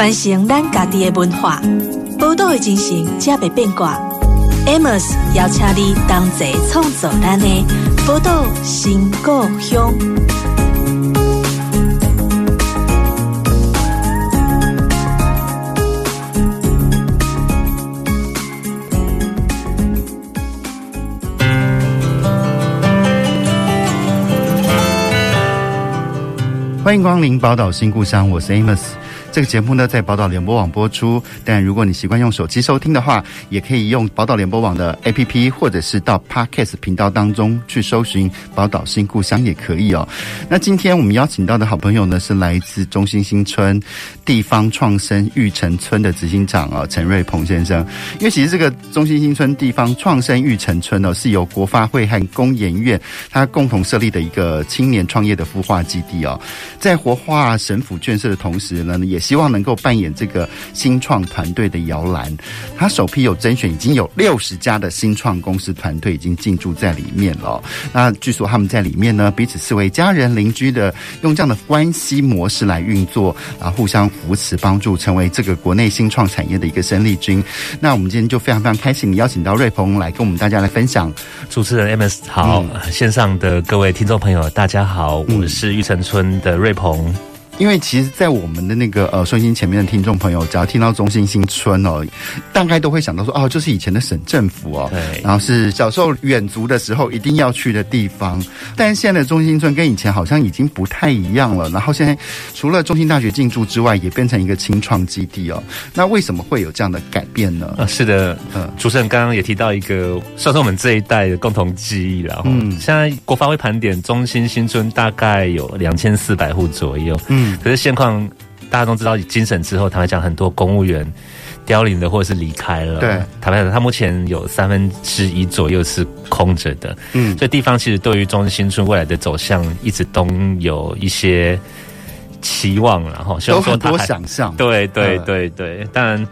传承咱家己的文化，宝岛的精神才袂变卦。Amos 邀请你同齐创造咱的宝岛新故乡。欢迎光临宝岛新故乡，我是 Amos。这个节目呢，在宝岛联播网播出。但如果你习惯用手机收听的话，也可以用宝岛联播网的 APP，或者是到 Podcast 频道当中去搜寻“宝岛新故乡”也可以哦。那今天我们邀请到的好朋友呢，是来自中兴新村地方创生育成村的执行长哦，陈瑞鹏先生。因为其实这个中兴新村地方创生育成村哦，是由国发会和工研院他共同设立的一个青年创业的孵化基地哦。在活化省府建设的同时呢，也希望能够扮演这个新创团队的摇篮。他首批有甄选，已经有六十家的新创公司团队已经进驻在里面了。那据说他们在里面呢，彼此视为家人邻居的，用这样的关系模式来运作，啊，互相扶持帮助，成为这个国内新创产业的一个生力军。那我们今天就非常非常开心，邀请到瑞鹏来跟我们大家来分享。主持人 Amos 好，嗯，线上的各位听众朋友大家好，我是玉成村的瑞。瑞鹏，因为其实，在我们的那个呃收音前面的听众朋友，只要听到中心新村哦，大概都会想到说，哦，就是以前的省政府哦，对，然后是小时候远足的时候一定要去的地方。但是现在的中心村跟以前好像已经不太一样了。然后现在除了中心大学进驻之外，也变成一个清创基地哦。那为什么会有这样的改变呢？啊，是的，嗯，主持人刚刚也提到一个，算是我们这一代的共同记忆了。嗯，现在国发会盘点中心新村大概有两千四百户左右。嗯。可是现况，大家都知道，精神之后，坦白讲，很多公务员凋零的，或者是离开了。对，坦白讲，他目前有三分之一左右是空着的。嗯，所以地方其实对于中兴新村未来的走向，一直都有一些期望，然后希望说他多想象。对对对对，当然。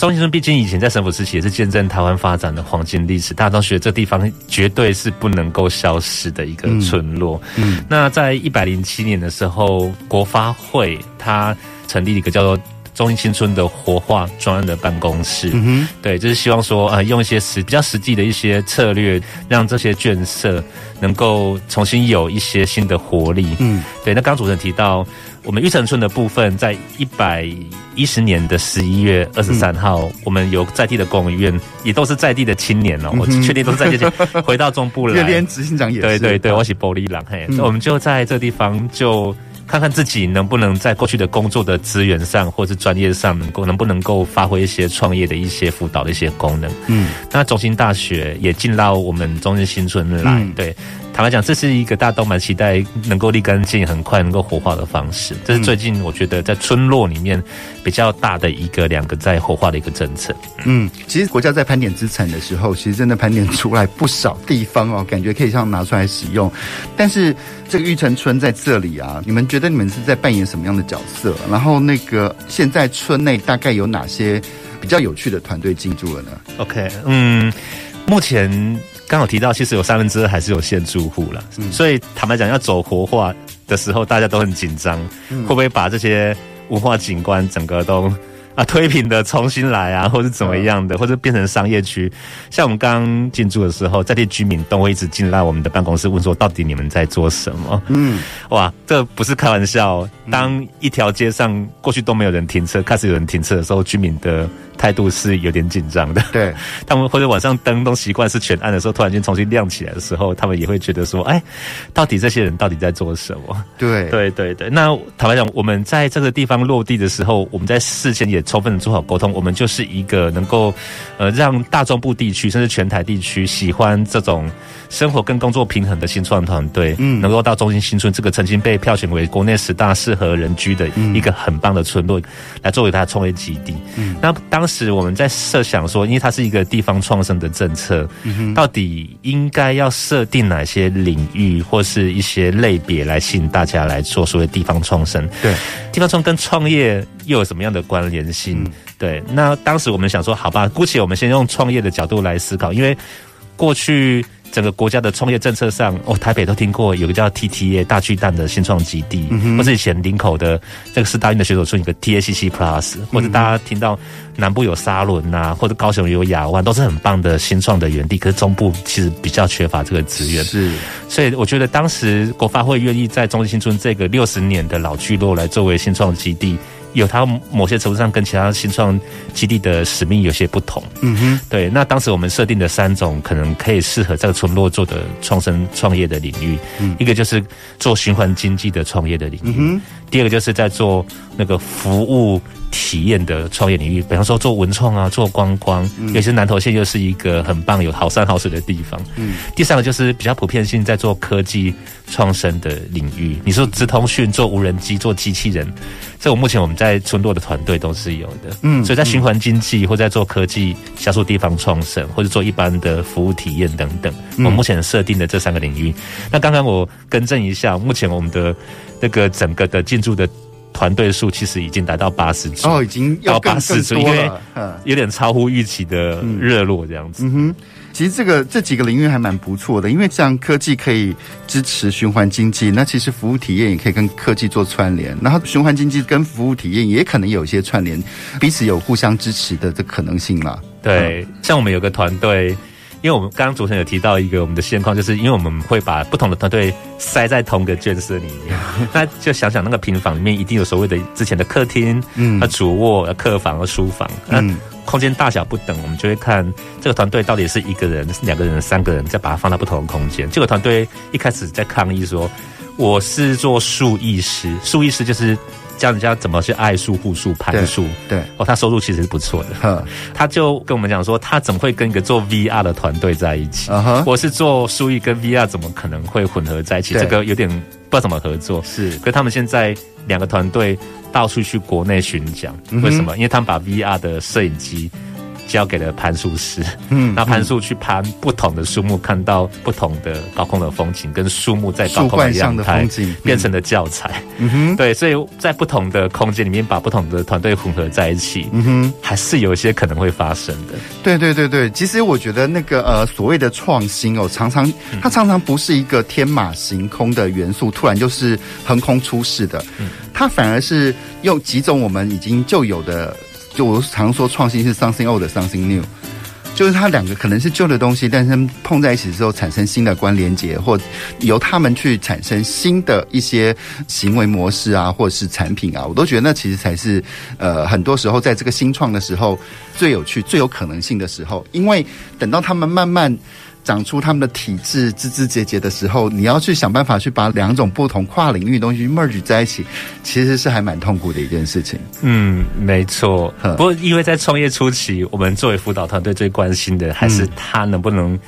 中兴村毕竟以前在省府时期也是见证台湾发展的黄金历史，大家都觉得这地方绝对是不能够消失的一个村落。嗯，嗯，那在一百零七年的时候，国发会它成立了一个叫做中兴新村的活化专案的办公室。嗯哼，对，就是希望说，呃，用一些实比较实际的一些策略，让这些眷舍能够重新有一些新的活力。嗯，对。那刚主持人提到。我们玉成村的部分，在一百一十年的十一月二十三号，嗯，我们有在地的公务员，也都是在地的青年哦，嗯、我确定都是在地的，回到中部来。连执行长也是。对对对，我是玻璃狼嘿，嗯，我们就在这地方，就看看自己能不能在过去的工作的资源上，或是专业上，能够能不能够发挥一些创业的一些辅导的一些功能。嗯，那中兴大学也进到我们中心新村来，嗯、对。坦白讲，这是一个大家都蛮期待能够立竿见影、很快能够活化的方式。这是最近我觉得在村落里面比较大的一个两个在活化的一个政策。嗯，其实国家在盘点资产的时候，其实真的盘点出来不少地方哦，感觉可以这样拿出来使用。但是这个玉成村在这里啊，你们觉得你们是在扮演什么样的角色？然后那个现在村内大概有哪些比较有趣的团队进驻了呢？OK，嗯，目前。刚好提到，其实有三分之二还是有限住户了，嗯，所以坦白讲，要走活化的时候，大家都很紧张，嗯，会不会把这些文化景观整个都啊推平的重新来啊，或者怎么样的，或者变成商业区？像我们刚刚进驻的时候，在地居民都会一直进来我们的办公室问说，到底你们在做什么？嗯，哇，这不是开玩笑。当一条街上过去都没有人停车，开始有人停车的时候，居民的。态度是有点紧张的，对 他们或者晚上灯都习惯是全暗的时候，突然间重新亮起来的时候，他们也会觉得说：“哎，到底这些人到底在做什么？”对对对对。那坦白讲，我们在这个地方落地的时候，我们在事前也充分的做好沟通，我们就是一个能够呃让大中部地区甚至全台地区喜欢这种生活跟工作平衡的新创团队，嗯，能够到中心新村这个曾经被票选为国内十大适合人居的一个很棒的村落，来作为他的创业基地。嗯，那当。是我们在设想说，因为它是一个地方创生的政策，嗯、到底应该要设定哪些领域或是一些类别来吸引大家来做所谓地方创生？对，地方创跟创业又有什么样的关联性？嗯、对，那当时我们想说，好吧，姑且我们先用创业的角度来思考，因为过去整个国家的创业政策上，哦，台北都听过有个叫 TTA 大巨蛋的新创基地，嗯、或是以前林口的这个是大运的选手村有个 TACC Plus，或者大家听到南部有沙仑呐、啊，或者高雄有亚湾，都是很棒的新创的园地。可是中部其实比较缺乏这个资源，是，所以我觉得当时国发会愿意在中正新村这个六十年的老聚落来作为新创基地。有它某些程度上跟其他新创基地的使命有些不同。嗯哼，对。那当时我们设定的三种可能可以适合这个村落做的创生创业的领域，嗯，一个就是做循环经济的创业的领域，嗯，第二个就是在做那个服务体验的创业领域，比方说做文创啊，做观光，嗯，尤其是南投县又是一个很棒有好山好水的地方。嗯，第三个就是比较普遍性在做科技创生的领域，你说直通讯、做无人机、做机器人。这我目前我们在村落的团队都是有的，嗯，所以在循环经济或在做科技加速地方创生，或者做一般的服务体验等等，我目前设定的这三个领域。那刚刚我更正一下，目前我们的那个整个的进驻的团队数其实已经达到八十组哦，已经要八十组，因为有点超乎预期的热络这样子。嗯哼。其实这个这几个领域还蛮不错的，因为像科技可以支持循环经济，那其实服务体验也可以跟科技做串联，然后循环经济跟服务体验也可能有一些串联，彼此有互相支持的这可能性啦。对，像我们有个团队，因为我们刚刚主持人有提到一个我们的现况，就是因为我们会把不同的团队塞在同个建设里面，那就想想那个平房里面一定有所谓的之前的客厅、嗯，主卧、客房和书房，嗯。空间大小不等，我们就会看这个团队到底是一个人、两个人、三个人，再把它放到不同的空间。这个团队一开始在抗议说：“我是做树艺师，树艺师就是教人家怎么去爱数、护数、盘数。”对，哦，他收入其实是不错的。他就跟我们讲说：“他怎么会跟一个做 VR 的团队在一起？我是做书艺，跟 VR 怎么可能会混合在一起？这个有点不知道怎么合作。”是，可是他们现在两个团队。到处去国内巡讲，为什么？因为他们把 VR 的摄影机交给了攀树师，嗯，那攀树去攀不同的树木，看到不同的高空的风景，跟树木在高空的样态，变成了教材。嗯哼，对，所以在不同的空间里面，把不同的团队混合在一起，嗯哼，还是有一些可能会发生的。对对对对，其实我觉得那个呃所谓的创新哦，常常它常常不是一个天马行空的元素，突然就是横空出世的。嗯。它反而是用几种我们已经就有的，就我常说创新是 something old something new，就是它两个可能是旧的东西，但是碰在一起之后产生新的关联结，或由他们去产生新的一些行为模式啊，或者是产品啊，我都觉得那其实才是呃很多时候在这个新创的时候最有趣、最有可能性的时候，因为等到他们慢慢。长出他们的体质枝枝节节的时候，你要去想办法去把两种不同跨领域的东西 merge 在一起，其实是还蛮痛苦的一件事情。嗯，没错。不过因为在创业初期，我们作为辅导团队最关心的还是他能不能。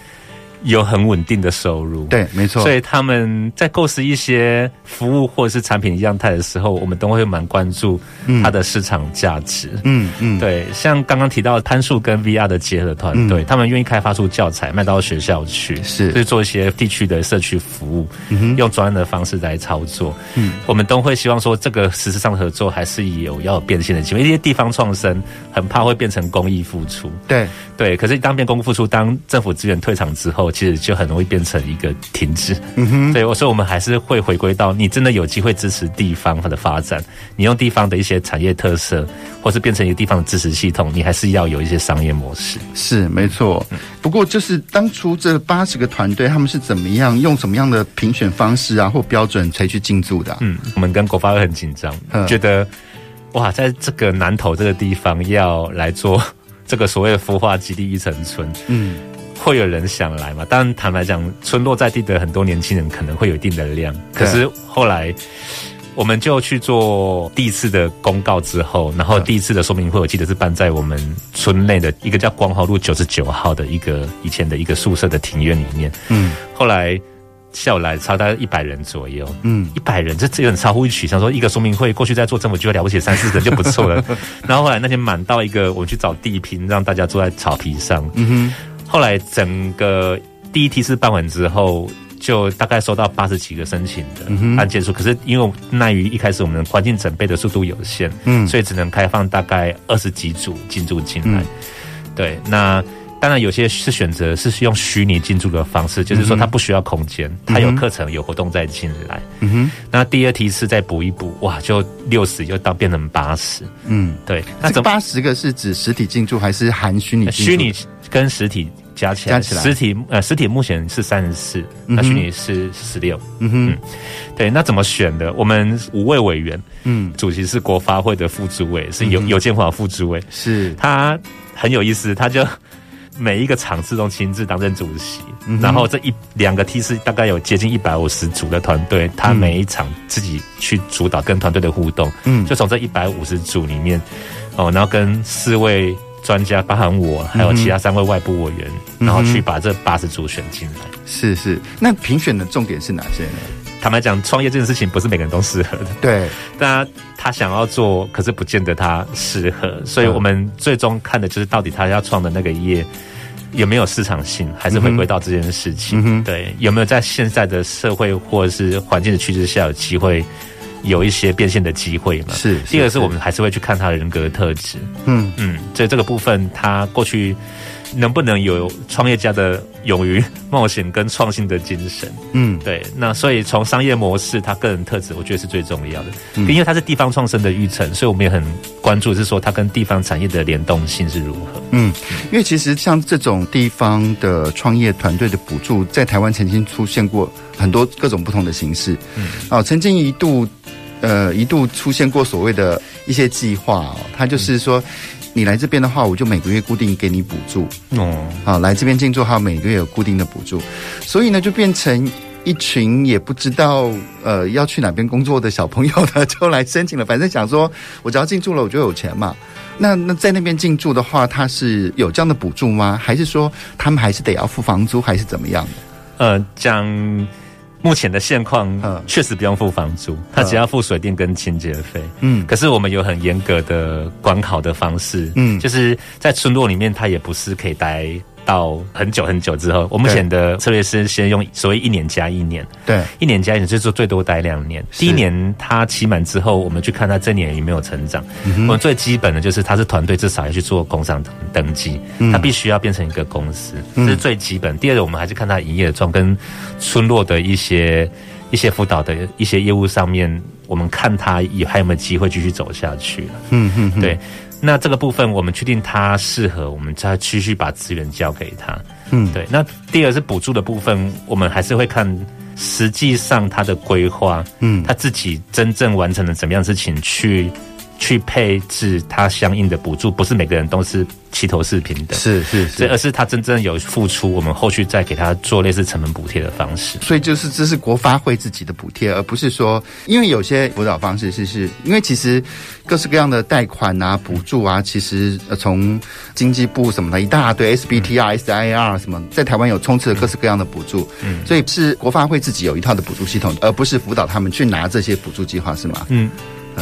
有很稳定的收入，对，没错。所以他们在构思一些服务或者是产品样态的时候，我们都会蛮关注它的市场价值。嗯嗯，对。像刚刚提到攀树跟 VR 的结合团队，嗯，他们愿意开发出教材卖到学校去，是，就是做一些地区的社区服务，嗯，用专业的方式来操作。嗯，我们都会希望说，这个实质上的合作还是有要有变现的机会。因为一些地方创生很怕会变成公益付出。对对，可是当变公益付出，当政府资源退场之后。其实就很容易变成一个停滞，嗯哼，所以我说我们还是会回归到，你真的有机会支持地方它的发展，你用地方的一些产业特色，或是变成一个地方的支持系统，你还是要有一些商业模式。是没错，不过就是当初这八十个团队，他们是怎么样用什么样的评选方式啊或标准才去进驻的啊？嗯，我们跟国发会很紧张，觉得哇，在这个南投这个地方要来做这个所谓的孵化基地一层村，嗯。会有人想来嘛？当然，坦白讲，村落在地的很多年轻人可能会有一定的量。可是后来，我们就去做第一次的公告之后，然后第一次的说明会，我记得是办在我们村内的一个叫光华路九十九号的一个以前的一个宿舍的庭院里面。嗯，后来下午来超大概一百人左右。嗯，一百人这这有点超乎预期，想说一个说明会过去在做政府机构了不起三四个人就不错了。然后后来那天满到一个，我们去找地坪，让大家坐在草皮上。嗯哼。后来整个第一梯次办完之后，就大概收到八十几个申请的案件数。可是因为奈于一开始我们环境准备的速度有限，嗯，所以只能开放大概二十几组进驻进来。对，那当然有些是选择是用虚拟进驻的方式，就是说它不需要空间，它有课程有活动再进来。嗯哼。那第二梯次再补一补，哇，就六十又到变成八十。嗯，对。那这八十个是指实体进驻还是含虚拟？虚拟跟实体。加起来，加起来，实体呃，实体目前是三十四，那虚拟是十六。嗯哼，对，那怎么选的？我们五位委员，嗯，主席是国发会的副主委，是游游建华副主委，是。他很有意思，他就每一个场次都亲自担任主席，嗯、然后这一两个梯次大概有接近一百五十组的团队，他每一场自己去主导跟团队的互动，嗯，就从这一百五十组里面，哦，然后跟四位。专家包含我，还有其他三位外部委员，嗯、然后去把这八十组选进来。是是，那评选的重点是哪些呢？坦白讲，创业这件事情不是每个人都适合的。对，但他他想要做，可是不见得他适合。所以我们最终看的就是到底他要创的那个业有没有市场性，还是回归到这件事情。嗯、对，有没有在现在的社会或者是环境的趋势下有机会？有一些变现的机会嘛？是。第二个是我们还是会去看他的人格的特质。嗯嗯，所以这个部分他过去能不能有创业家的勇于冒险跟创新的精神？嗯，对。那所以从商业模式，他个人特质，我觉得是最重要的。嗯，因为他是地方创生的育成，所以我们也很关注，是说他跟地方产业的联动性是如何。嗯，因为其实像这种地方的创业团队的补助，在台湾曾经出现过很多各种不同的形式。嗯，哦，曾经一度。呃，一度出现过所谓的一些计划哦，他就是说，嗯、你来这边的话，我就每个月固定给你补助哦。啊，来这边进驻，还有每个月有固定的补助，所以呢，就变成一群也不知道呃要去哪边工作的小朋友呢，就来申请了。反正想说，我只要进驻了，我就有钱嘛。那那在那边进驻的话，他是有这样的补助吗？还是说他们还是得要付房租，还是怎么样的？呃，讲。目前的现况，确实不用付房租，他只要付水电跟清洁费。嗯，可是我们有很严格的管考的方式，嗯，就是在村落里面，他也不是可以待。到很久很久之后，我目前的策略是先用所谓一年加一年，对，一年加一年就是最多待两年。第一年他期满之后，我们去看他这年有没有成长。嗯、我们最基本的就是他是团队，至少要去做工商登记，他必须要变成一个公司，这是最基本。第二个，我们还是看他营业的状跟村落的一些一些辅导的一些业务上面，我们看他有还有没有机会继续走下去。嗯嗯，对。那这个部分，我们确定他适合，我们再继续把资源交给他。嗯，对。那第二是补助的部分，我们还是会看实际上他的规划，嗯，他自己真正完成了怎么样的事情去。去配置它相应的补助，不是每个人都是齐头式平等，是是是，而是他真正有付出，我们后续再给他做类似成本补贴的方式。所以就是这是国发会自己的补贴，而不是说，因为有些辅导方式是是，因为其实各式各样的贷款啊、补助啊，其实从经济部什么的一大堆 SBTR、SIR 什么，在台湾有充斥了各式各样的补助，嗯，所以是国发会自己有一套的补助系统，而不是辅导他们去拿这些补助计划，是吗？嗯，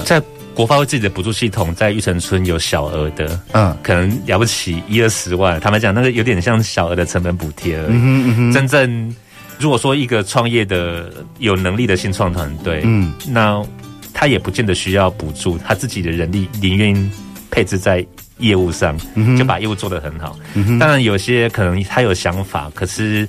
在。国发会自己的补助系统在玉成村有小额的，嗯，可能了不起一二十万。坦白讲，那个有点像小额的成本补贴而已。嗯嗯哼。真正如果说一个创业的有能力的新创团队，嗯，那他也不见得需要补助，他自己的人力宁愿配置在业务上，就把业务做得很好。嗯。当然，有些可能他有想法，可是。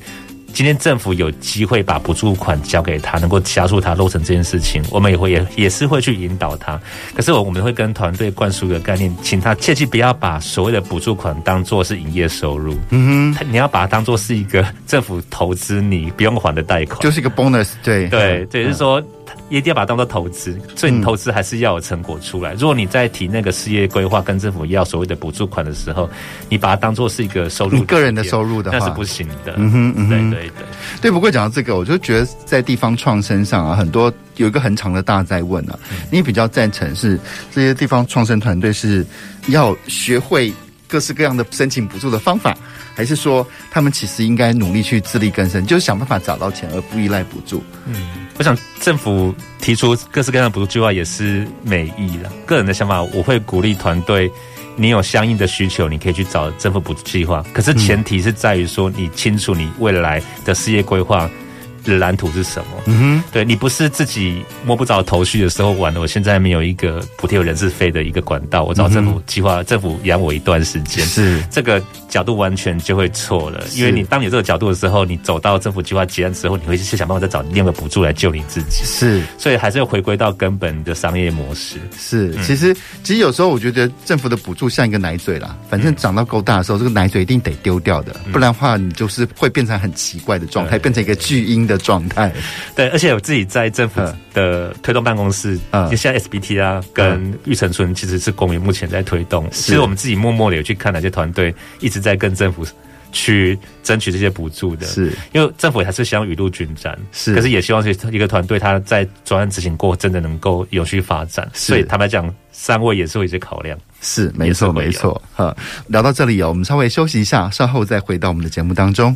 今天政府有机会把补助款交给他，能够加速他落成这件事情，我们也会也也是会去引导他。可是我我们会跟团队灌输一个概念，请他切记不要把所谓的补助款当做是营业收入。嗯哼，你要把它当做是一个政府投资你不用还的贷款，就是一个 bonus。对对对，就是说。一定要把它当做投资，所以你投资还是要有成果出来。嗯、如果你在提那个事业规划跟政府要所谓的补助款的时候，你把它当做是一个收入，你个人的收入的话，那是不行的。嗯哼，嗯哼，对对对对。不过讲到这个，我就觉得在地方创生上啊，很多有一个很长的大在问啊，嗯、你比较赞成是这些地方创生团队是要学会各式各样的申请补助的方法，还是说他们其实应该努力去自力更生，就是想办法找到钱，而不依赖补助？嗯。我想政府提出各式各样的补助计划也是美意的。个人的想法，我会鼓励团队，你有相应的需求，你可以去找政府补助计划。可是前提是在于说，你清楚你未来的事业规划蓝图是什么？嗯哼，对你不是自己摸不着头绪的时候，玩的，我现在没有一个补贴人事费的一个管道，我找政府计划，政府养我一段时间，是这个角度完全就会错了。因为你当你有这个角度的时候，你走到政府计划结案之后，你会去想办法再找另外一个补助来救你自己。是，所以还是要回归到根本的商业模式。是，其实其实有时候我觉得政府的补助像一个奶嘴啦，反正长到够大的时候，这个奶嘴一定得丢掉的，不然的话你就是会变成很奇怪的状态，变成一个巨婴的状态。对，而且我自己在政府的推动办公室，嗯，现在 SBT 啊跟玉成村其实是公民目前在推动，其实我们自己默默的有去看哪些团队一直在跟政府去争取这些补助的，是。因为政府还是希望雨露均沾，是，可是也希望是一个团队他在专案执行过真的能够有序发展，所以坦白讲，三位也是有一些考量，是没错没错。哈，聊到这里哦，我们稍微休息一下，稍后再回到我们的节目当中。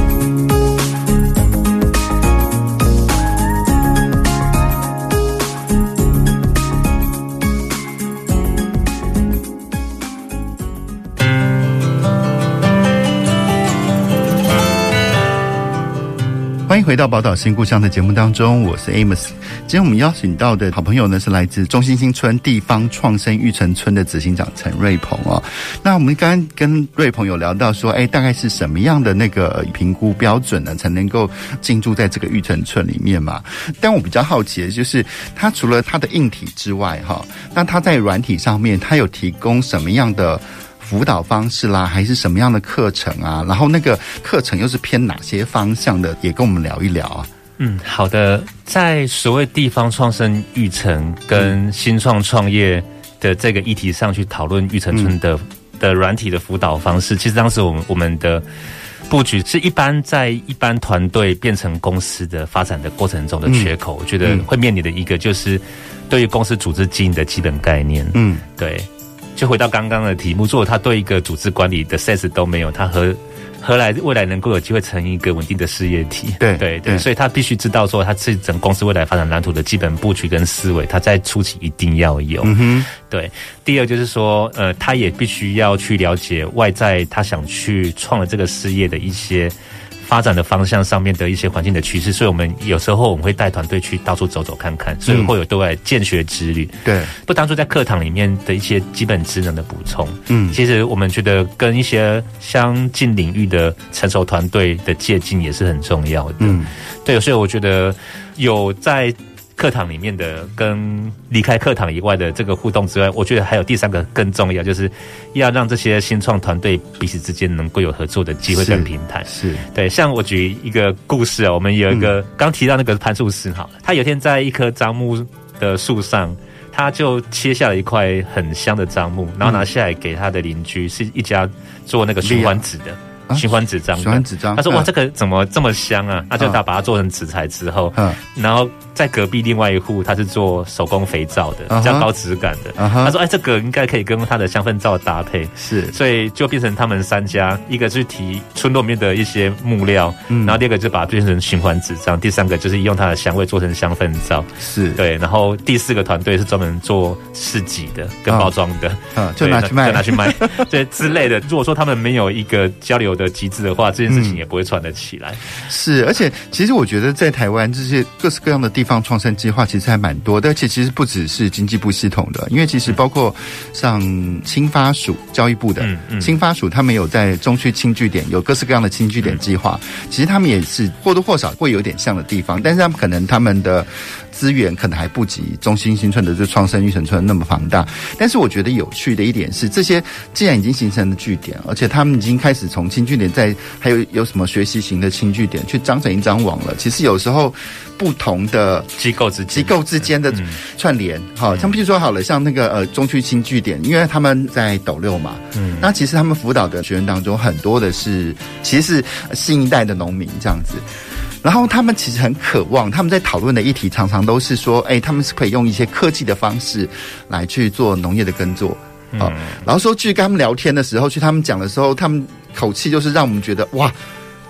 欢迎回到《宝岛新故乡》的节目当中，我是 Amos。今天我们邀请到的好朋友呢，是来自中兴新村地方创生育成村的执行长陈瑞鹏哦。那我们刚刚跟瑞鹏有聊到说，哎，大概是什么样的那个评估标准呢，才能够进驻在这个育成村里面嘛？但我比较好奇的就是，他除了他的硬体之外，哈，那他在软体上面，他有提供什么样的？辅导方式啦，还是什么样的课程啊？然后那个课程又是偏哪些方向的？也跟我们聊一聊啊。嗯，好的。在所谓地方创生育成跟新创创业的这个议题上去讨论育成村的、嗯、的软体的辅导方式，其实当时我们我们的布局是一般在一般团队变成公司的发展的过程中的缺口，嗯、我觉得会面临的一个就是对于公司组织经营的基本概念。嗯，对。就回到刚刚的题目，如果他对一个组织管理的 sense 都没有，他何何来未来能够有机会成一个稳定的事业体？对对对，所以他必须知道说，他是整公司未来发展蓝图的基本布局跟思维，他在初期一定要有。嗯哼，对。第二就是说，呃，他也必须要去了解外在他想去创的这个事业的一些。发展的方向上面的一些环境的趋势，所以我们有时候我们会带团队去到处走走看看，所以会有对外见学之旅。对，不当初在课堂里面的一些基本职能的补充。嗯，其实我们觉得跟一些相近领域的成熟团队的接近也是很重要的。嗯，对，所以我觉得有在。课堂里面的跟离开课堂以外的这个互动之外，我觉得还有第三个更重要，就是要让这些新创团队彼此之间能够有合作的机会跟平台。是，是对，像我举一个故事啊，我们有一个刚、嗯、提到那个潘树师，好了，他有天在一棵樟木的树上，他就切下了一块很香的樟木，然后拿下来给他的邻居，是一家做那个循环纸的。循环纸张，循环纸张。他说：“哇，这个怎么这么香啊？”他就他把它做成纸材之后，嗯，然后在隔壁另外一户，他是做手工肥皂的，比较高质感的。他说：“哎，这个应该可以跟他的香氛皂搭配。”是，所以就变成他们三家，一个是提村落里面的一些木料，嗯然后第二个就把它变成循环纸张，第三个就是用它的香味做成香氛皂。是对，然后第四个团队是专门做市集的跟包装的，嗯，就拿去卖，就拿去卖，对之类的。如果说他们没有一个交流的机制的话，这件事情也不会传得起来。嗯、是，而且其实我觉得在台湾这些各式各样的地方创生计划其实还蛮多的，而且其实不只是经济部系统的，因为其实包括像青发署、教育部的青发署，他们有在中区青据点有各式各样的青据点计划，其实他们也是或多或少会有点像的地方，但是他们可能他们的。资源可能还不及中心新村的这创生育成村那么庞大，但是我觉得有趣的一点是，这些既然已经形成了据点，而且他们已经开始从轻据点在还有有什么学习型的轻据点去张成一张网了。其实有时候不同的机构之机构之间的串联，好、嗯，像譬如说好了，像那个呃中区轻据点，因为他们在斗六嘛，嗯，那其实他们辅导的学员当中很多的是其实是新一代的农民这样子。然后他们其实很渴望，他们在讨论的议题常常都是说，哎，他们是可以用一些科技的方式来去做农业的耕作，啊、嗯，然后说去跟他们聊天的时候，去他们讲的时候，他们口气就是让我们觉得哇，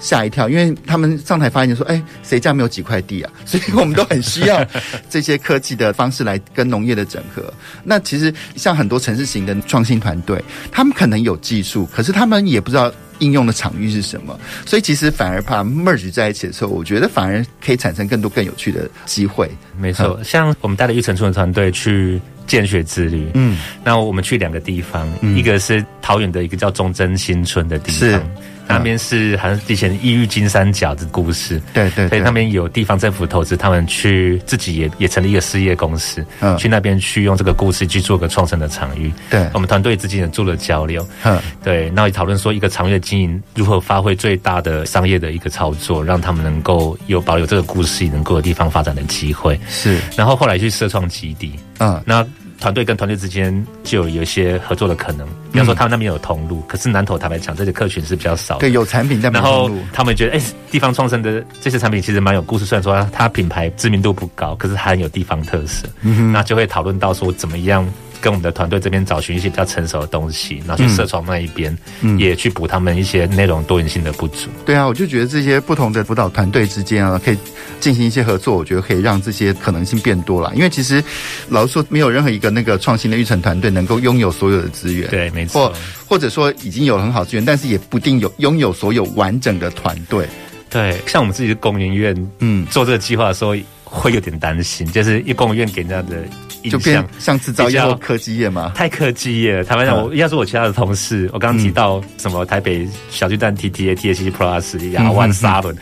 吓一跳，因为他们上台发言就说：“哎，谁家没有几块地啊？” 所以我们都很需要这些科技的方式来跟农业的整合。那其实像很多城市型的创新团队，他们可能有技术，可是他们也不知道应用的场域是什么，所以其实反而怕 merge 在一起的时候，我觉得反而可以产生更多更有趣的机会。没错，嗯、像我们带了玉成村的团队去见学之旅，嗯，那我们去两个地方，嗯、一个是桃园的一个叫忠贞新村的地方。那边是好像以前异域金三角的故事，对对，所以那边有地方政府投资，他们去自己也也成立一个事业公司，嗯，去那边去用这个故事去做个创生的场域。对，我们团队之间也做了交流，嗯，对，那也讨论说一个长远的经营如何发挥最大的商业的一个操作，让他们能够有保留这个故事能够有地方发展的机会。是，然后后来去设创基地，嗯，那。团队跟团队之间就有一些合作的可能，比方说他们那边有通路，嗯、可是南投坦白讲，这些客群是比较少的。对，有产品在。然后他们觉得，哎、欸，地方创生的这些产品其实蛮有故事，虽然说它品牌知名度不高，可是它很有地方特色。嗯哼，那就会讨论到说怎么样。跟我们的团队这边找寻一些比较成熟的东西，然后去社创那一边，嗯，也去补他们一些内容多元性的不足。对啊，我就觉得这些不同的辅导团队之间啊，可以进行一些合作，我觉得可以让这些可能性变多了。因为其实老实说，没有任何一个那个创新的育成团队能够拥有所有的资源。对，没错。或或者说已经有很好资源，但是也不定有拥有所有完整的团队。对，像我们自己的工研院，嗯，做这个计划的时候会有点担心，就是一工研院给人家的。就变像制造业或科技业吗？太科技业了。坦白讲，我要是我其他的同事，我刚刚提到什么台北小巨蛋 T T A T A C Plus 亚湾沙轮，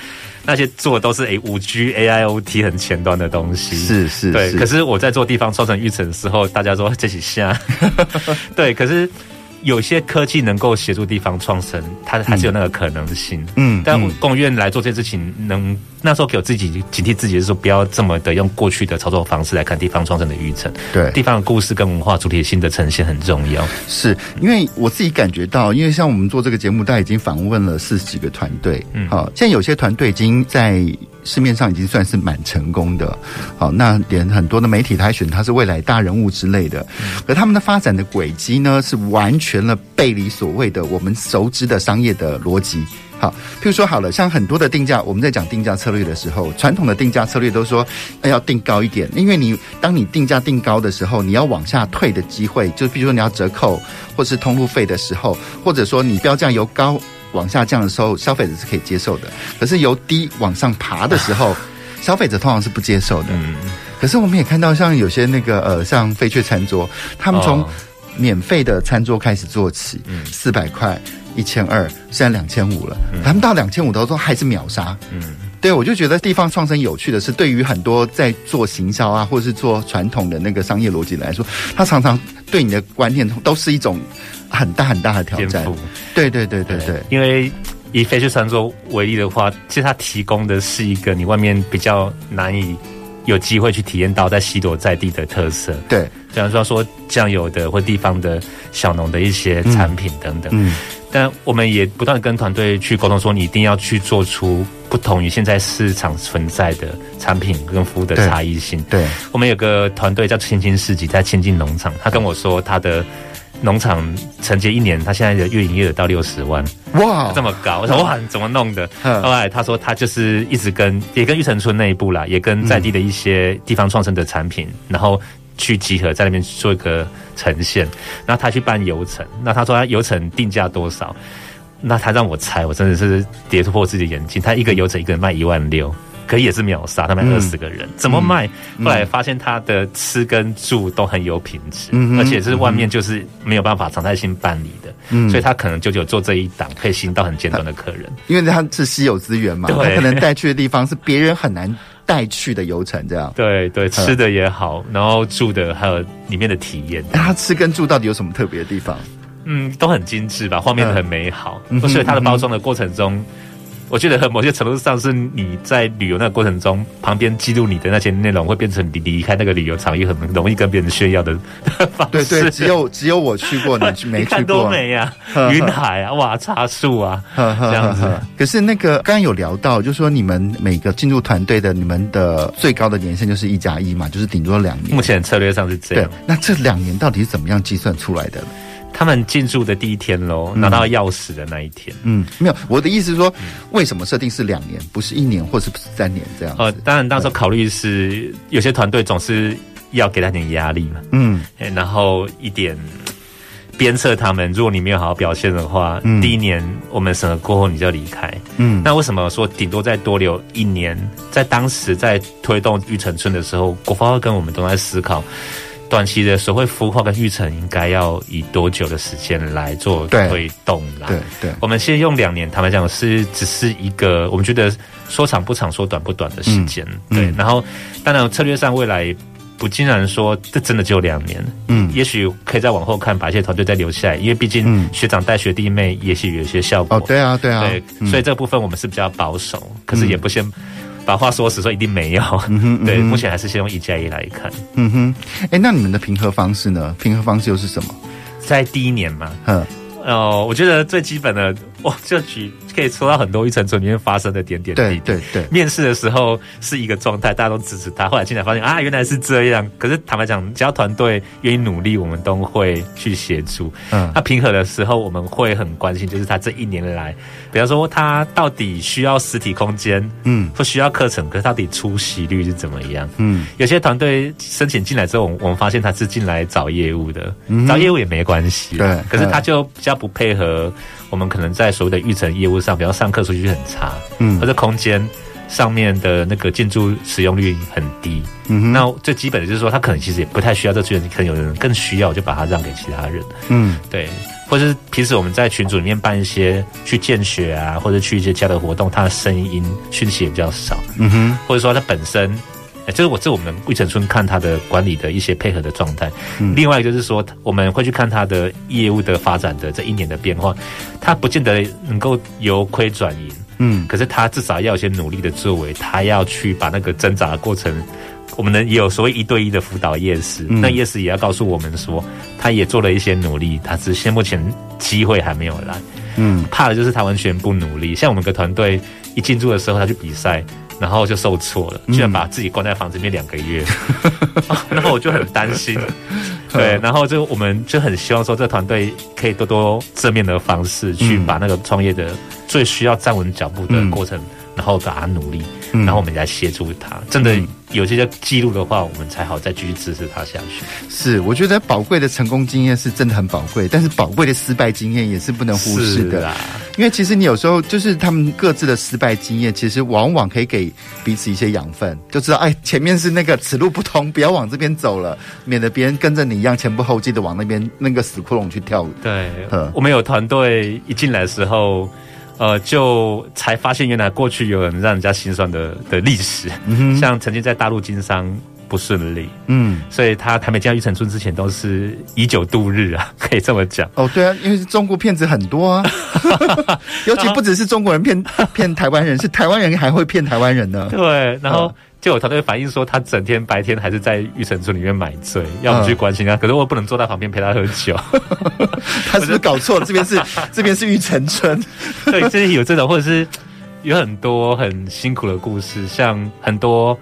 那些做的都是诶五 G A I O T 很前端的东西。是是，对。可是我在做地方创城育成的时候，大家说这是瞎。对，可是。有些科技能够协助地方创生，它还是有那个可能性。嗯，但工研院来做这件事情，能那时候给我自己警惕自己，就是说不要这么的用过去的操作方式来看地方创生的育成。对，地方的故事跟文化主体性的呈现很重要。是因为我自己感觉到，因为像我们做这个节目，大家已经访问了四十几个团队。嗯，好，现在有些团队已经在。市面上已经算是蛮成功的，好，那连很多的媒体他还选他是未来大人物之类的，而他们的发展的轨迹呢，是完全了背离所谓的我们熟知的商业的逻辑。好，譬如说好了，像很多的定价，我们在讲定价策略的时候，传统的定价策略都说要定高一点，因为你当你定价定高的时候，你要往下退的机会，就比如说你要折扣或是通路费的时候，或者说你标价由高。往下降的时候，消费者是可以接受的。可是由低往上爬的时候，消费者通常是不接受的。嗯，可是我们也看到，像有些那个呃，像飞雀餐桌，他们从免费的餐桌开始做起，嗯，四百块、一千二，现在两千五了。他们到两千五的时候还是秒杀。嗯，对，我就觉得地方创生有趣的是，对于很多在做行销啊，或者是做传统的那个商业逻辑来说，他常常对你的观念都是一种。很大很大的挑战，对对对对对，对。因为以飞去餐桌为例的话，其实它提供的是一个你外面比较难以有机会去体验到在西螺在地的特色。对，比方说说酱油的或地方的小农的一些产品等等。嗯。但我们也不断的跟团队去沟通，说你一定要去做出不同于现在市场存在的产品跟服务的差异性。对。我们有个团队叫千金市集，在千金农场，他跟我说他的。农场承接一年，他现在的月营业额到六十万，哇，这么高！我说哇，怎么弄的？后来他说他就是一直跟也跟玉成村内部啦，也跟在地的一些地方创生的产品，嗯、然后去集合在那边做一个呈现。然后他去办游程，那他说他游程定价多少？那他让我猜，我真的是跌破自己的眼镜。他一个游程一个人卖一万六。可以也是秒杀，他们二十个人、嗯、怎么卖？后来发现他的吃跟住都很有品质，嗯、而且是外面就是没有办法常态性办理的，嗯、所以他可能就有做这一档，可以吸引到很尖端的客人。因为他是稀有资源嘛，他可能带去的地方是别人很难带去的游程，这样。对对，吃的也好，然后住的还有里面的体验。他吃跟住到底有什么特别的地方？嗯，都很精致吧，画面很美好，嗯、所以它的包装的过程中。我觉得某些程度上是你在旅游那个过程中，旁边记录你的那些内容，会变成你离开那个旅游场也很容易跟别人炫耀的 方式。对对，只有只有我去过，你 没去过。你看多美啊！云海啊，哇，茶树啊，这样子。可是那个刚刚有聊到，就是说你们每个进入团队的，你们的最高的年限就是一加一嘛，就是顶多两年。目前策略上是这样。对，那这两年到底是怎么样计算出来的？他们进驻的第一天喽，拿到钥匙的那一天。嗯，没有，我的意思是说，为什么设定是两年，不是一年，或是不是三年这样？呃，当然，当时考虑是有些团队总是要给他点压力嘛。嗯，然后一点鞭策他们，如果你没有好好表现的话，嗯、第一年我们审核过后你就要离开。嗯，那为什么说顶多再多留一年？在当时在推动玉成村的时候，国发会跟我们都在思考。短期的手绘孵化跟育成应该要以多久的时间来做推动啦？对对，我们先用两年，坦白讲是只是一个我们觉得说长不长，说短不短的时间。嗯、对，然后当然策略上未来不尽然说这真的只有两年，嗯，也许可以再往后看，把一些团队再留下来，因为毕竟学长带学弟妹也许有一些效果。哦，对啊，对啊，对，嗯、所以这部分我们是比较保守，可是也不先。把话说死，说一定没有。嗯哼，对，目前还是先用一加一来看。嗯哼，哎，那你们的平和方式呢？平和方式又是什么？在第一年嘛，嗯，哦，我觉得最基本的，我就举。可以抽到很多育成村里面发生的点点滴滴。对对对，面试的时候是一个状态，大家都支持他。后来进来发现啊，原来是这样。可是坦白讲，只要团队愿意努力，我们都会去协助。嗯，他平和的时候，我们会很关心，就是他这一年来，比方说他到底需要实体空间，嗯，或需要课程，可是到底出席率是怎么样？嗯，有些团队申请进来之后，我们发现他是进来找业务的，嗯、找业务也没关系。对，可是他就比较不配合。我们可能在所谓的育成业务上，比方上课数据很差，嗯，或者空间上面的那个建筑使用率很低，嗯哼，那最基本的就是说，他可能其实也不太需要这资源，可能有人更需要，就把它让给其他人，嗯，对，或者是平时我们在群组里面办一些去见学啊，或者去一些其他的活动，他的声音讯息也比较少，嗯哼，或者说他本身。就是我这我们育成村看他的管理的一些配合的状态，嗯，另外就是说我们会去看他的业务的发展的这一年的变化，他不见得能够由亏转盈，嗯，可是他至少要有些努力的作为，他要去把那个挣扎的过程，我们呢也有所谓一对一的辅导夜市，嗯，那业师也要告诉我们说，他也做了一些努力，他只是目前机会还没有来，嗯，怕的就是他完全不努力，像我们个团队一进驻的时候，他去比赛。然后就受挫了，居然把自己关在房子里面两个月，然后我就很担心，对，然后就我们就很希望说，这个团队可以多多正面的方式去把那个创业的最需要站稳脚步的过程，嗯、然后把它努力，然后我们来协助他，真的。有这些记录的话，我们才好再继续支持他下去。是，我觉得宝贵的成功经验是真的很宝贵，但是宝贵的失败经验也是不能忽视的。啦因为其实你有时候就是他们各自的失败经验，其实往往可以给彼此一些养分，就知道哎，前面是那个此路不通，不要往这边走了，免得别人跟着你一样前仆后继的往那边那个死窟窿去跳。对，呵我们有团队一进来的时候。呃，就才发现原来过去有人让人家心酸的的历史，嗯、哼像曾经在大陆经商不顺利，嗯，所以他还没进育成村之前都是以酒度日啊，可以这么讲。哦，对啊，因为中国骗子很多啊，尤其不只是中国人骗骗台湾人，是台湾人还会骗台湾人呢。对，然后。就有团队反映说，他整天白天还是在玉成村里面买醉，要我们去关心他，可是我不能坐在旁边陪他喝酒。他是不是搞错了？这边是这边是玉成村。对，这里有这种，或者是有很多很辛苦的故事，像很多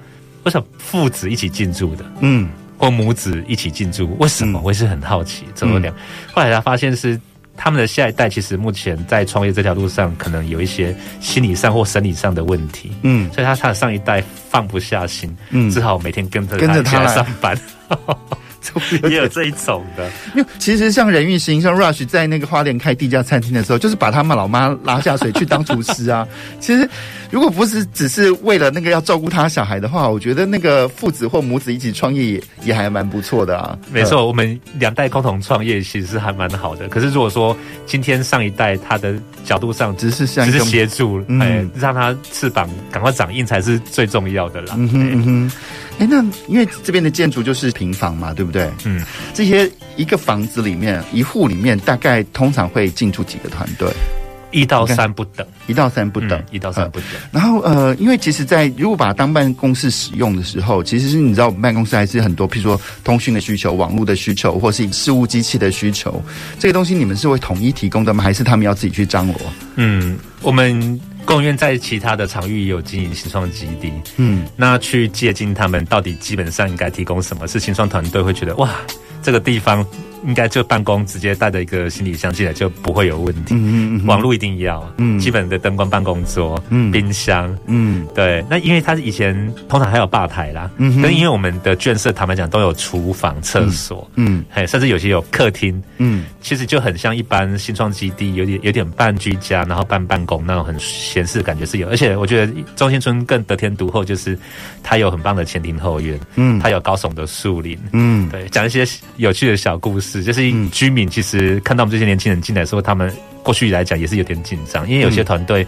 为什么父子一起进驻的，嗯，或母子一起进驻，为什么？我也是很好奇，怎么讲？后来他发现是。他们的下一代其实目前在创业这条路上，可能有一些心理上或生理上的问题，嗯，所以他他的上一代放不下心，嗯，只好每天跟着跟着他来上班。也有这一种的，因为其实像任运兴，像 Rush 在那个花莲开第一家餐厅的时候，就是把他们老妈拉下水去当厨师啊。其实如果不是只是为了那个要照顾他小孩的话，我觉得那个父子或母子一起创业也也还蛮不错的啊。没错，我们两代共同创业其实是还蛮好的。可是如果说今天上一代他的角度上只是只是协助，哎，让他翅膀赶快长硬才是最重要的啦。嗯哼嗯哼。哎，那因为这边的建筑就是平房嘛，对不对？嗯，这些一个房子里面，一户里面大概通常会进驻几个团队？一到三不等，一到三不等，一到三不等。然后呃，因为其实，在如果把它当办公室使用的时候，其实是你知道，我们办公室还是很多，譬如说通讯的需求、网络的需求，或是事务机器的需求，这个东西你们是会统一提供的吗？还是他们要自己去张罗？嗯，我们。工研院在其他的场域也有经营新创基地，嗯，那去接近他们到底基本上应该提供什么？是新创团队会觉得哇，这个地方应该就办公直接带着一个行李箱进来就不会有问题。嗯嗯嗯网络一定要，嗯，基本的灯光、办公桌、嗯，冰箱，嗯，对。那因为他以前通常还有吧台啦，嗯，但因为我们的眷舍坦白讲都有厨房、厕所，嗯，还甚至有些有客厅，嗯，其实就很像一般新创基地，有点有点半居家，然后半办公那种很闲适的感觉是有。而且我觉得中心村更得天独厚，就是它有很棒的前庭后院，嗯，它有高耸的树林，嗯，对，讲一些有趣的小故事，就是居民其实看到我们这些年轻人进来说，他们过去来讲也是有点紧张，因为有些团队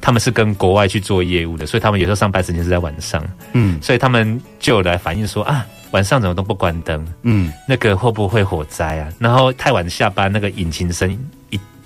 他们是跟国外去做业务的，所以他们有时候上班时间是在晚上，嗯，所以他们就有来反映说啊，晚上怎么都不关灯，嗯，那个会不会火灾啊？然后太晚下班，那个引擎声一。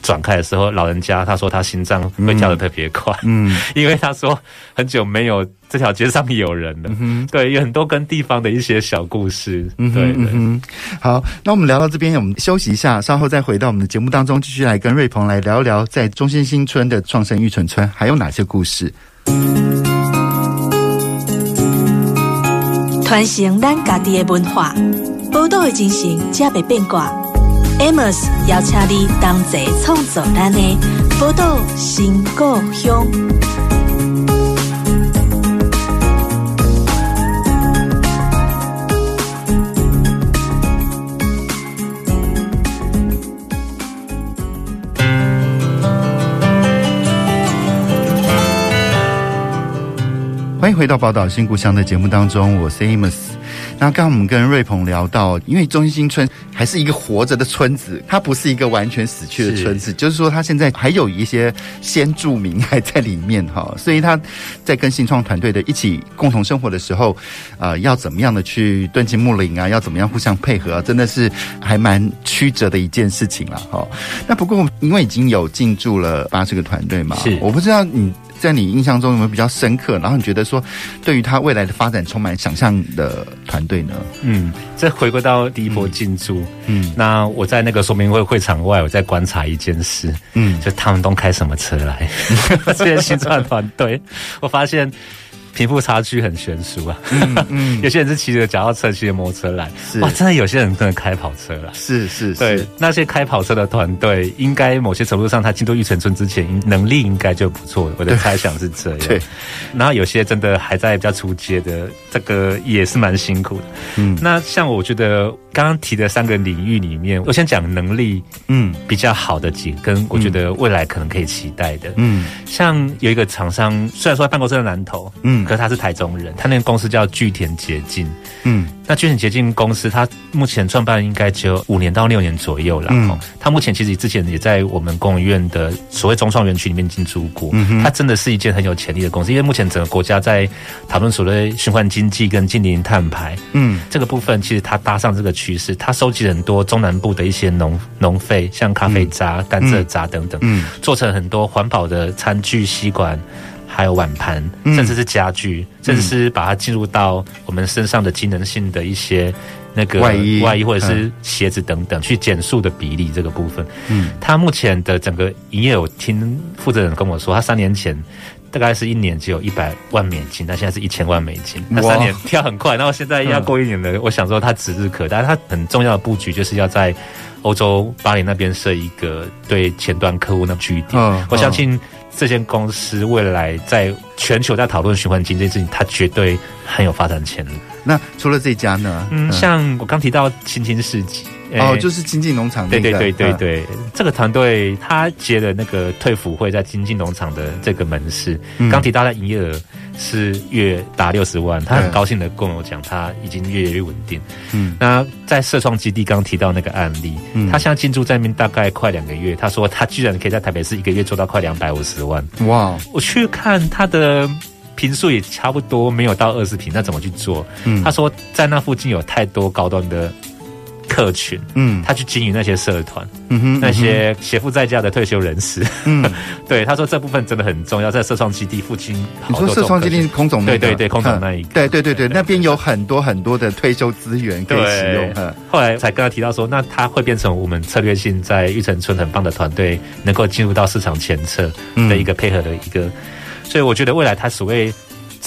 转开的时候，老人家他说他心脏会跳得特别快，嗯，因为他说很久没有这条街上有人了，嗯，对，有很多跟地方的一些小故事，嗯，对对，嗯，好，那我们聊到这边，我们休息一下，稍后再回到我们的节目当中，继续来跟瑞鹏来聊一聊在中心新村的创生育存村还有哪些故事。传承咱家己的文化，宝岛的精神，才袂变卦。Amos 邀请你同齐创造咱的宝岛新故乡。欢迎回到宝岛新故乡的节目当中，我是 Amos。那刚刚我们跟瑞鹏聊到，因为中心村还是一个活着的村子，它不是一个完全死去的村子，是就是说它现在还有一些先住民还在里面哈，所以他在跟新创团队的一起共同生活的时候，呃，要怎么样的去敦亲睦邻啊，要怎么样互相配合啊，真的是还蛮曲折的一件事情了哈。那不过因为已经有进驻了八十个团队嘛，我不知道你。在你印象中有没有比较深刻？然后你觉得说，对于他未来的发展充满想象的团队呢？嗯，这回归到第一波进驻，嗯，那我在那个说明会会场外，我在观察一件事，嗯，就他们都开什么车来？这些新创团队，我发现。贫富差距很悬殊啊，嗯，嗯。有些人是骑着脚踏车、骑着摩托车来，是。哇，真的有些人真的开跑车了，是是，是。对，那些开跑车的团队，应该某些程度上，他进入玉成村之前，能力应该就不错，我的猜想是这样。对，然后有些真的还在比较出街的，这个也是蛮辛苦的。嗯，那像我觉得刚刚提的三个领域里面，我先讲能力，嗯，比较好的几个，跟我觉得未来可能可以期待的，嗯，像有一个厂商，虽然说他办公室在南投，嗯。可是他是台中人，他那个公司叫聚田洁净，嗯，那聚田洁净公司，他目前创办应该只有五年到六年左右了，嗯，他目前其实之前也在我们工研院的所谓中创园区里面进驻过，嗯哼，他真的是一件很有潜力的公司，因为目前整个国家在讨论所谓循环经济跟近零碳排，嗯，这个部分其实他搭上这个趋势，他收集了很多中南部的一些农农废，像咖啡渣、甘蔗渣等等，嗯，做成很多环保的餐具、吸管。还有碗盘，甚至是家具，嗯、甚至是把它进入到我们身上的机能性的一些那个外衣、外衣或者是鞋子等等，嗯、去减塑的比例这个部分。嗯，他目前的整个营业，我听负责人跟我说，他三年前大概是一年只有一百万美金，那现在是一千万美金。那三年跳很快，然后现在要过一年了，嗯、我想说他指日可待。他很重要的布局就是要在欧洲巴黎那边设一个对前端客户的据点。嗯，我相信。这间公司未来在全球在讨论循环经济这件事情，它绝对很有发展潜力。那除了这家呢？嗯，像我刚提到青青市集。哦，就是清境农场。对对对对对，这个团队他接了那个退辅会在清境农场的这个门市，刚提到的营业额是月达六十万，他很高兴的跟我讲，他已经越来越稳定。嗯，那在社创基地刚提到那个案例，他现在进驻在那边大概快两个月，他说他居然可以在台北市一个月做到快两百五十万。哇！我去看他的平数也差不多没有到二十平，那怎么去做？嗯，他说在那附近有太多高端的。客群，嗯，他去经营那些社团，嗯哼，那些携富在家的退休人士，嗯，对，他说这部分真的很重要，在社创基地附近。你说社创基地是空总那？对对对，空总那一个，对对对对，那边有很多很多的退休资源可以使用。嗯，后来才跟他提到说，那他会变成我们策略性在玉城村很棒的团队，能够进入到市场前侧的一个配合的一个，所以我觉得未来他所谓。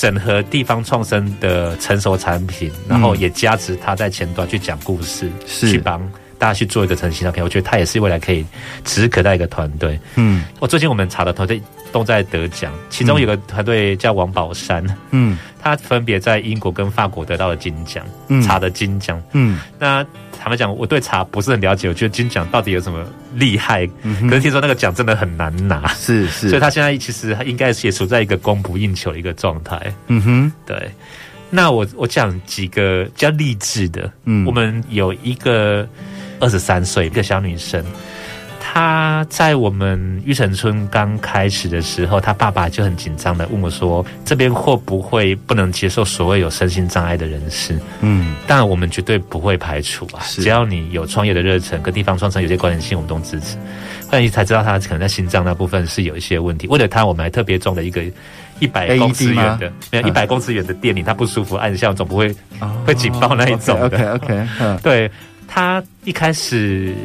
整合地方创生的成熟产品，然后也加持他在前端去讲故事，是。去帮大家去做一个成型的片，我觉得他也是未来可以指日可待一个团队。嗯，我最近我们查的团队都在得奖，其中有个团队叫王宝山，嗯，他分别在英国跟法国得到了金奖，嗯，茶的金奖，嗯，那坦白讲，我对茶不是很了解，我觉得金奖到底有什么厉害？嗯，可是听说那个奖真的很难拿，是是，所以他现在其实应该也处在一个供不应求的一个状态。嗯哼，对。那我我讲几个比较励志的，嗯，我们有一个二十三岁一个小女生，她在我们玉成村刚开始的时候，她爸爸就很紧张的问我说：“这边会不会不能接受所谓有身心障碍的人士？”嗯，但我们绝对不会排除啊，只要你有创业的热忱，跟地方创生有些关联性，我们都支持。后来才知道她可能在心脏那部分是有一些问题，为了她，我们还特别装了一个。一百公尺远的，没有一百公尺远的店里，他不舒服，按下总不会会警报那一种的。OK OK，对，他一开始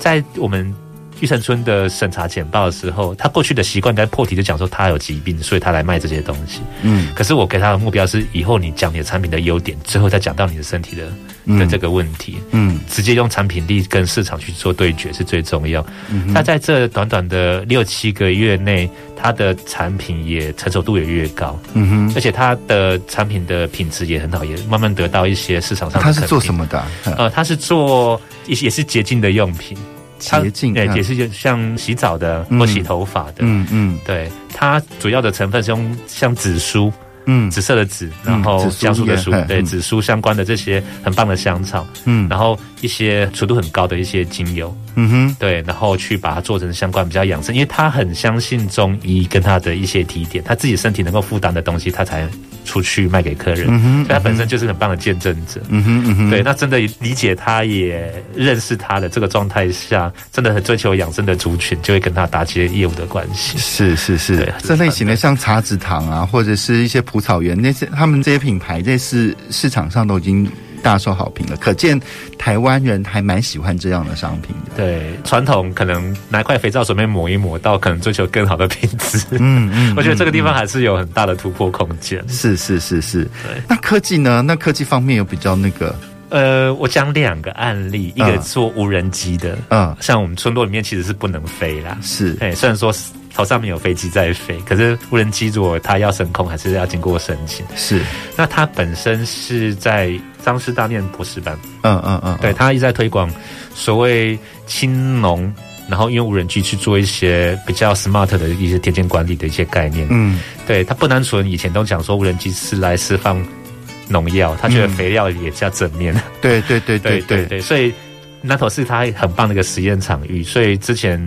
在我们育成村的审查简报的时候，他过去的习惯跟破题就讲说他有疾病，所以他来卖这些东西。嗯，可是我给他的目标是，以后你讲你的产品的优点，最后再讲到你的身体的。的这个问题，嗯，直接用产品力跟市场去做对决是最重要。嗯，他在这短短的六七个月内，他的产品也成熟度也越高，嗯哼，而且他的产品的品质也很好，也慢慢得到一些市场上的。他是做什么的？呃，他是做也也是洁净的用品，洁净对，也是像洗澡的或洗头发的，嗯嗯，对，它主要的成分是用像紫苏。嗯，紫色的紫，然后香苏的素，对，紫苏相关的这些很棒的香草，嗯，然后一些纯度很高的一些精油，嗯哼，对，然后去把它做成相关比较养生，因为他很相信中医跟他的一些提点，他自己身体能够负担的东西，他才出去卖给客人，嗯哼，所以他本身就是很棒的见证者，嗯哼嗯哼，对，那真的理解他也认识他的这个状态下，真的很追求养生的族群，就会跟他搭接业务的关系，是是是，这类型的像茶籽糖啊，或者是一些。蒲草原那些，他们这些品牌在市市场上都已经大受好评了，可见台湾人还蛮喜欢这样的商品的。对，传统可能拿块肥皂随便抹一抹，到可能追求更好的品质。嗯嗯，我觉得这个地方还是有很大的突破空间。是是是是，对。那科技呢？那科技方面有比较那个？呃，我讲两个案例，一个做无人机的，嗯，像我们村落里面其实是不能飞啦。是，哎，虽然说。头上面有飞机在飞，可是无人机如果它要升空，还是要经过申请。是，那它本身是在张师大念博士班。嗯嗯嗯，对，他一直在推广所谓青农，然后用无人机去做一些比较 smart 的一些田间管理的一些概念。嗯，对，他不单纯以前都讲说无人机是来释放农药，他觉得肥料也叫正面。对对对对对对，所以。南投是它很棒的一个实验场域，所以之前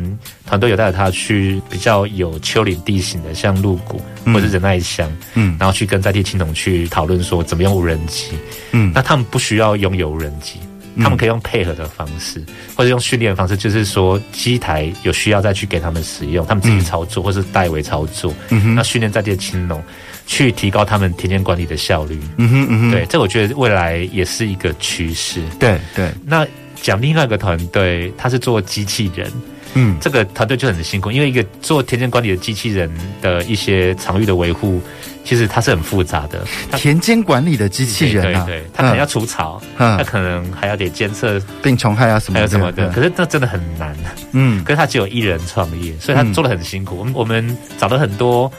团队有带着他去比较有丘陵地形的，像鹿谷或者仁爱乡，嗯，然后去跟在地青农去讨论说怎么用无人机，嗯，那他们不需要拥有无人机，他们可以用配合的方式，或者用训练的方式，就是说机台有需要再去给他们使用，他们自己操作或是代为操作，嗯哼，那训练在地的青农去提高他们田间管理的效率，嗯哼嗯哼，对，这我觉得未来也是一个趋势，对对，那。讲另外一个团队，他是做机器人，嗯，这个团队就很辛苦，因为一个做田间管理的机器人的一些场域的维护，其实它是很复杂的。田间管理的机器人啊，对，对，它可能要除草，嗯，它可能还要得监测病虫害啊什么，还有什么的。可是那真的很难，嗯，可是他只有一人创业，所以他做的很辛苦。我们我们找了很多。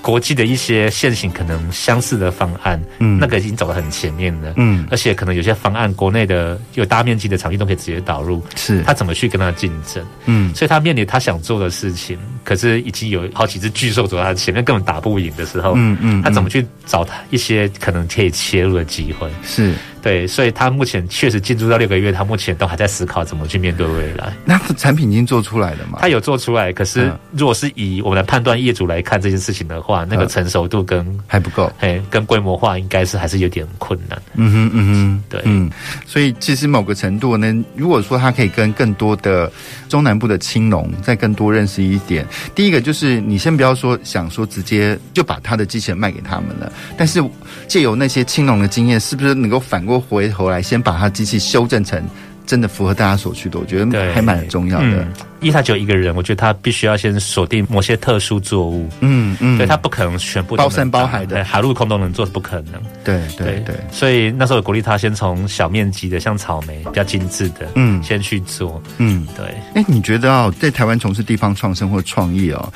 国际的一些现行可能相似的方案，嗯，那个已经走得很前面了，嗯，而且可能有些方案国内的有大面积的场地都可以直接导入，是，他怎么去跟他竞争？嗯，所以他面临他想做的事情，可是已经有好几只巨兽走在他前面，根本打不赢的时候，嗯嗯，他怎么去找他一些可能可以切入的机会？是。对，所以他目前确实进驻到六个月，他目前都还在思考怎么去面对未来。那产品已经做出来了吗？他有做出来，可是如果是以我们来判断业主来看这件事情的话，那个成熟度跟还不够，哎，跟规模化应该是还是有点困难。嗯哼，嗯哼，对，嗯，所以其实某个程度呢，如果说他可以跟更多的中南部的青农再更多认识一点，第一个就是你先不要说想说直接就把他的机器人卖给他们了，但是借由那些青农的经验，是不是能够反过回头来，先把它机器修正成真的符合大家所需的，我觉得还蛮重要的。嗯，因为他只有一个人，我觉得他必须要先锁定某些特殊作物。嗯嗯，对，他不可能全部包山包海的，海陆空都能做，不可能。对对对，所以那时候鼓励他先从小面积的，像草莓比较精致的，嗯，先去做。嗯，对。哎，你觉得哦，在台湾从事地方创生或创业哦？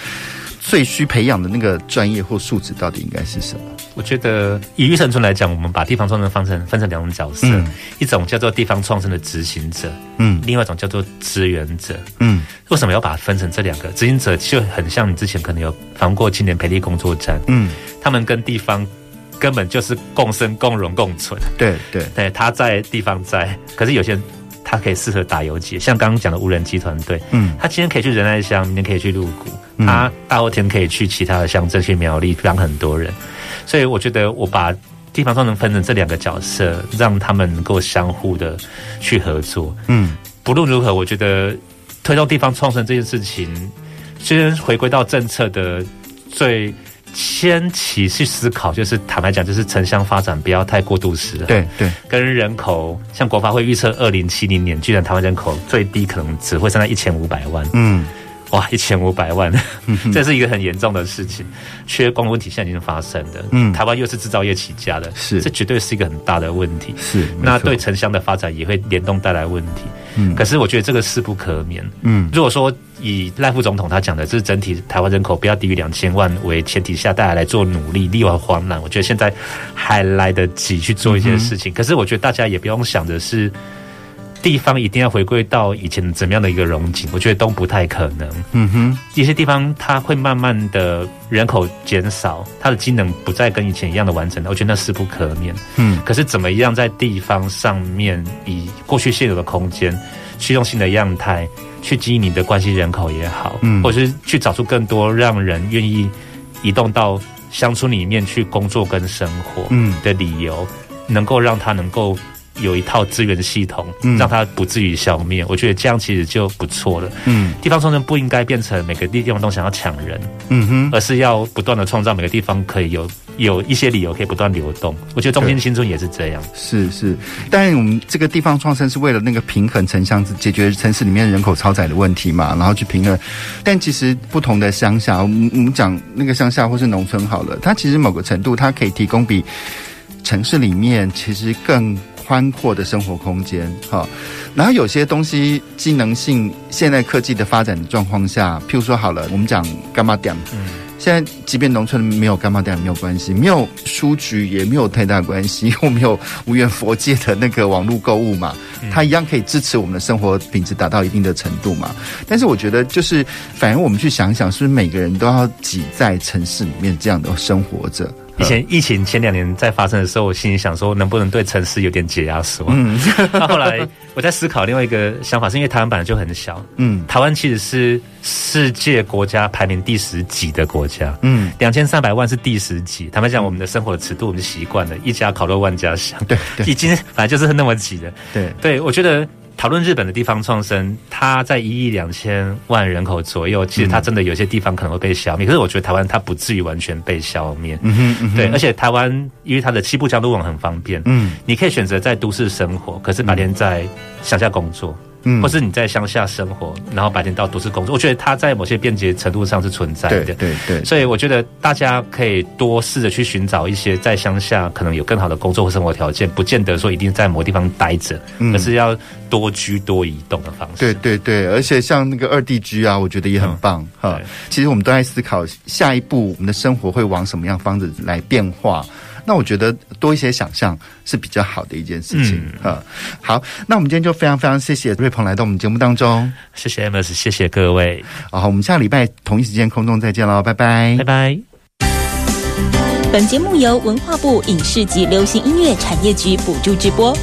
最需培养的那个专业或素质到底应该是什么？我觉得以育圣村来讲，我们把地方创生分成分成两种角色，嗯、一种叫做地方创生的执行者，嗯，另外一种叫做支援者，嗯。为什么要把它分成这两个？执行者就很像你之前可能有防过青年培力工作站，嗯，他们跟地方根本就是共生、共荣、共存，对对对，他在地方在，可是有些人。他可以适合打游击，像刚刚讲的无人机团队，嗯，他今天可以去仁爱乡，明天可以去鹿谷，嗯、他大后天可以去其他的乡镇，去苗栗帮很多人。所以我觉得我把地方创能分成这两个角色，让他们能够相互的去合作。嗯，不论如何，我觉得推动地方创生这件事情，虽然回归到政策的最。先起去思考，就是坦白讲，就是城乡发展不要太过度时了。对对，跟人口，像国发会预测，二零七零年，居然台湾人口最低可能只会上到一千五百万。嗯。哇，一千五百万，这是一个很严重的事情。缺工问题现在已经发生的，嗯，台湾又是制造业起家的，是，这绝对是一个很大的问题。是，那对城乡的发展也会联动带来问题。嗯，可是我觉得这个势不可免。嗯，如果说以赖副总统他讲的，就是整体台湾人口不要低于两千万为前提下，大家来做努力，力挽狂澜。我觉得现在还来得及去做一些事情。可是我觉得大家也不用想着是。地方一定要回归到以前怎么样的一个融景，我觉得都不太可能。嗯哼，一些地方它会慢慢的人口减少，它的机能不再跟以前一样的完整，我觉得那是不可免。嗯，可是怎么样在地方上面以过去现有的空间，去用新的样态去经营你的关系人口也好，嗯，或者是去找出更多让人愿意移动到乡村里面去工作跟生活，嗯的理由，嗯、能够让他能够。有一套资源的系统，让它不至于消灭。嗯、我觉得这样其实就不错了。嗯，地方创生不应该变成每个地方都想要抢人，嗯哼，而是要不断的创造每个地方可以有有一些理由可以不断流动。我觉得中兴新村也是这样。是是，但是我们这个地方创生是为了那个平衡城乡，解决城市里面人口超载的问题嘛，然后去平衡。但其实不同的乡下，我们我们讲那个乡下或是农村好了，它其实某个程度它可以提供比城市里面其实更。宽阔的生活空间，哈，然后有些东西机能性，现在科技的发展的状况下，譬如说好了，我们讲干嘛点，嗯，现在即便农村没有柑仔店没有关系，没有书局也没有太大关系，因为我们有无缘佛界的那个网络购物嘛，它一样可以支持我们的生活品质达到一定的程度嘛。但是我觉得，就是反而我们去想想，是不是每个人都要挤在城市里面这样的生活着？以前疫情前两年在发生的时候，我心里想说，能不能对城市有点解压缩？嗯，那后来我在思考另外一个想法，是因为台湾本来就很小，嗯，台湾其实是世界国家排名第十几的国家，嗯，两千三百万是第十几。坦白讲，我们的生活的尺度，我们就习惯了，一家烤肉万家香，对，对，已经本来就是那么挤的，对，对我觉得。讨论日本的地方创生，它在一亿两千万人口左右，其实它真的有些地方可能会被消灭。嗯、可是我觉得台湾它不至于完全被消灭。嗯哼，嗯哼，对，而且台湾因为它的西部交通网很方便，嗯，你可以选择在都市生活，可是白天在乡下工作。嗯，或是你在乡下生活，然后白天到都市工作，我觉得它在某些便捷程度上是存在的。对对对，所以我觉得大家可以多试着去寻找一些在乡下可能有更好的工作或生活条件，不见得说一定在某个地方待着，嗯，而是要多居多移动的方式。对对对，而且像那个二地居啊，我觉得也很棒哈。其实我们都在思考下一步我们的生活会往什么样方子来变化。那我觉得多一些想象是比较好的一件事情啊。嗯、好，那我们今天就非常非常谢谢瑞鹏来到我们节目当中，谢谢 Amos，谢谢各位。好，我们下礼拜同一时间空中再见喽，拜拜，拜拜。本节目由文化部影视及流行音乐产业局补助直播。